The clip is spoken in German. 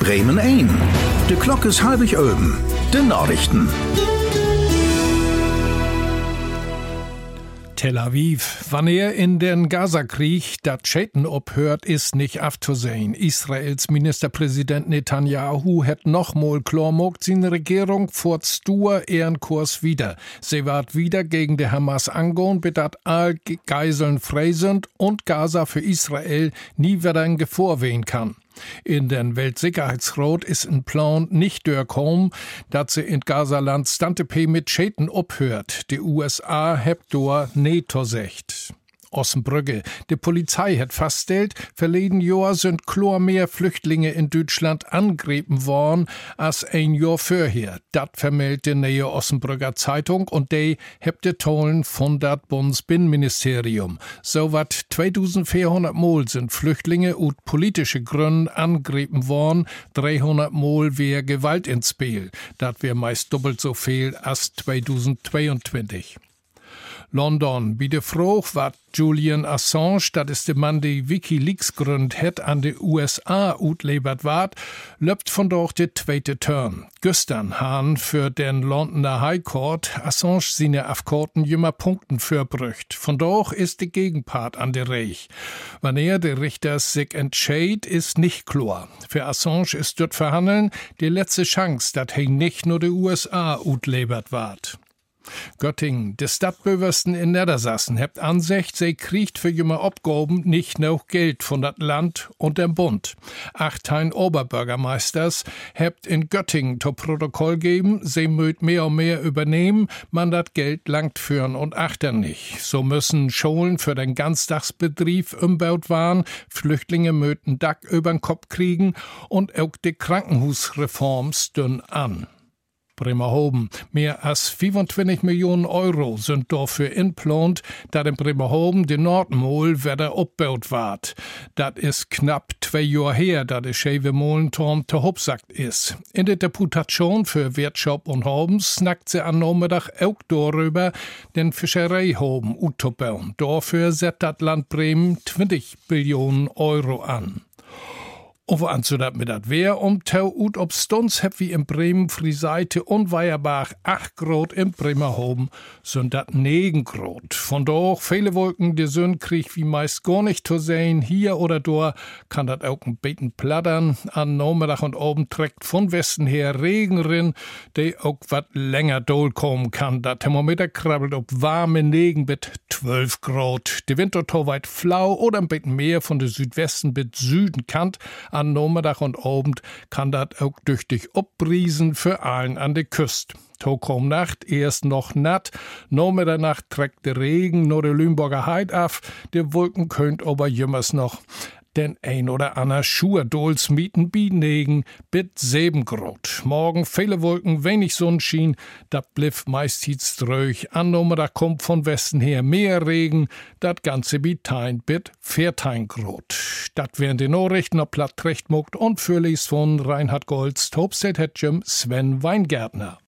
Bremen 1. De klok is halbig oben. De Nachrichten. Tel Aviv. Wann er in den Gazakrieg dat Schäden obhört, ist nicht aufzusehen. Israels Ministerpräsident Netanyahu hat nochmal klarmogt, seine Regierung fortstur ihren Kurs wieder. Sie ward wieder gegen die Hamas angehen, bedat all Geiseln frei und Gaza für Israel nie wieder ein Gefahr wehen kann. In den Weltsicherheitsrat ist ein Plan nicht durchgekommen, dass sie in Gazaland Stante P mit Schäden abhört. Die USA hebt dort NATO secht. Ossenbrügge. Die Polizei hat festgestellt, verleden Jahr sind klar mehr Flüchtlinge in Deutschland angegriffen worden als ein Jahr vorher. Dat vermeldet die neue Ossenbrügger Zeitung und die hebt die Tollen von dat Bundesbinnenministerium. So wat 2400 Mal sind Flüchtlinge ut politische Gründe angegriffen worden, 300 Mal wär Gewalt ins Spiel. Dat wär meist doppelt so viel als 2022. London. Wie de Froch wat Julian Assange, dat is de Mann, die Wikileaks gründ het, an de USA utlebert ward, löpt von dort de zweite Turn. Gestern han für den Londoner High Court Assange sine Afkorten jümmer Punkten verbrücht. Von dort ist de Gegenpart an de Reich. Wann er de Richter sich entscheid, ist nicht klar. Für Assange ist dort verhandeln die letzte Chance, dat he nicht nur de USA utlebert ward. Göttingen, de Stadtbewussten in Niedersassen hebt Ansicht, sie kriegt für jünger Obgoben nicht noch Geld von dat Land und dem Bund. Achtein Oberbürgermeisters hebt in Göttingen to Protokoll geben, sie möt mehr und mehr übernehmen, man dat Geld langt führen und achtern nicht. So müssen Schulen für den Ganztagsbetrieb umbaut waren, Flüchtlinge möten Dack übern Kopf kriegen und auch die Krankenhusreform stünn an. Bremerhoven. Mehr als 25 Millionen Euro sind dafür inplant, da in Bremerhoven die Nordmol wieder abgebaut ward. Das ist knapp zwei Jahre her, da der schäve Molenturm te Hauptsagt ist. In der Deputation für Wirtschaft und Hoben snackt sie an Nachmittag auch darüber, den Fischereihoben utzubauen. Dafür setzt das Land Bremen 20 Billionen Euro an. Und woan dat mit dat Wehr um Tau ut ob Stunds heb wie in Bremen Frieseite und Weierbach 8 Grad in Bremerhoven sind dat 9 Grad. Von doch viele Wolken, die Sön krieg wie meist gar nicht zu sehen. Hier oder dort kann dat auch ein bisschen plattern. An Nachmittag und oben trägt von Westen her Regen rin, der auch wat länger doll kommen kann. Dat Thermometer krabbelt ob warme Negen mit 12 Grad. Die Wintertor weit flau oder ein bisschen mehr von der Südwesten bis Süden kant an Nachmittag und Abend kann dat auch tüchtig obbriesen für allen an der Küste. Tokom Nacht erst noch natt, no Mitternacht trägt der Regen nur der Lümburger Heid af, der Wolken könnt aber jümmers noch den ein oder ander Schuhe Dols mieten bienegen bit sieben Grad. Morgen viele Wolken, wenig Sonnenschein, da bliff meist dröch. Annahme, da kommt von Westen her mehr Regen, dat ganze bitein bit viertein Grad. Dat wären die Nachrichten ob platt recht muckt und fürlichs von Reinhard Golds, Topset Sven Weingärtner.